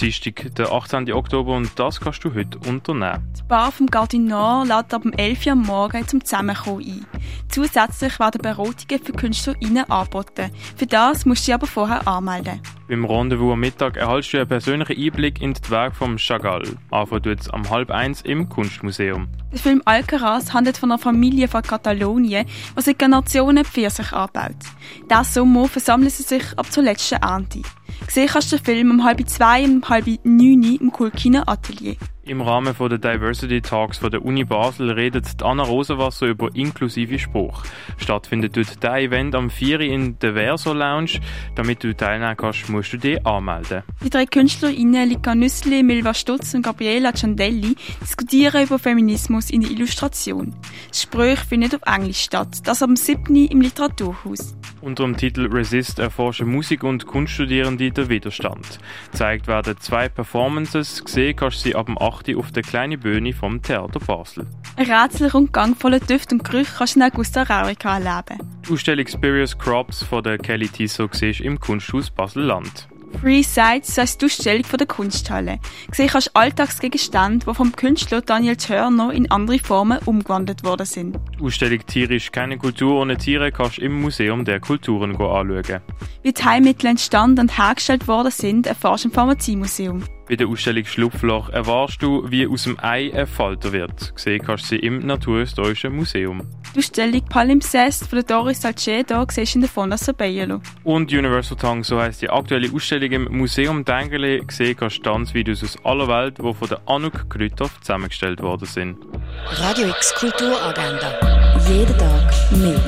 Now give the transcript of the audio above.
Ist Dienstag, der 18. Oktober und das kannst du heute unternehmen. Die Bar vom Gardinor lädt ab 11 Uhr am Morgen zum Zusammenkommen ein. Zusätzlich werden Beratungen für KünstlerInnen angeboten. Für das musst du dich aber vorher anmelden. Beim Rendezvous am Mittag erhältst du einen persönlichen Einblick in die Werke von Chagall. Anfangen tut es am halb eins im Kunstmuseum. Der Film Alcaraz handelt von einer Familie von Katalonien, die seit Generationen Pfirsich anbaut. Diesen Sommer versammeln sie sich ab zur letzten Ernte. Gesehen kannst du den Film um halb zwei und um halb neun im Kulkiner Atelier. Im Rahmen der Diversity Talks von der Uni Basel redet Anna Rosenwasser über inklusive Spruch. Stattfindet dort der Event am 4. in der Verso Lounge. Damit du teilnehmen kannst, musst du dich anmelden. Die drei KünstlerInnen Lika Nüssli, Milva Stutz und Gabriela Ciandelli diskutieren über Feminismus in der Illustration. Das Gespräch findet auf Englisch statt, das am 7. im Literaturhaus. Unter dem Titel Resist erforschen Musik- und Kunststudierende den Widerstand. Gezeigt werden zwei Performances, gesehen kannst du sie ab dem 8. auf der kleinen Bühne vom Theater Basel. Ein Rätselrundgang voller Düfte und Gerüche kannst du in Augusta Raurica erleben. Die Ausstellung Spurious Crops von der Kelly Tissot siehst im Kunsthaus Basel-Land. Free Sights heisst die Ausstellung von der Kunsthalle. Gesehen kannst du Alltagsgegenstände, die vom Künstler Daniel Törner in andere Formen umgewandelt worden sind. Die Ausstellung Tierisch keine Kultur ohne Tiere kannst du im Museum der Kulturen anschauen. Wie die Heilmittel entstanden und hergestellt worden sind, erfährst du im Pharmaziemuseum. Bei der Ausstellung Schlupfloch erwartest du, wie aus dem Ei ein Falter wird. Gesehen kannst du sie im Naturhistorischen Museum. Die Ausstellung Palimpsest von der Doris Salcedo siehst du in der Fondation Bayerlo. Und Universal Tongue, so heisst die aktuelle Ausstellung im Museum Dengele. Gesehen kannst du Tanzvideos aus aller Welt, die von der Anouk Krüthoff zusammengestellt worden sind. Radio X Kulturagenda. Jeden Tag mehr.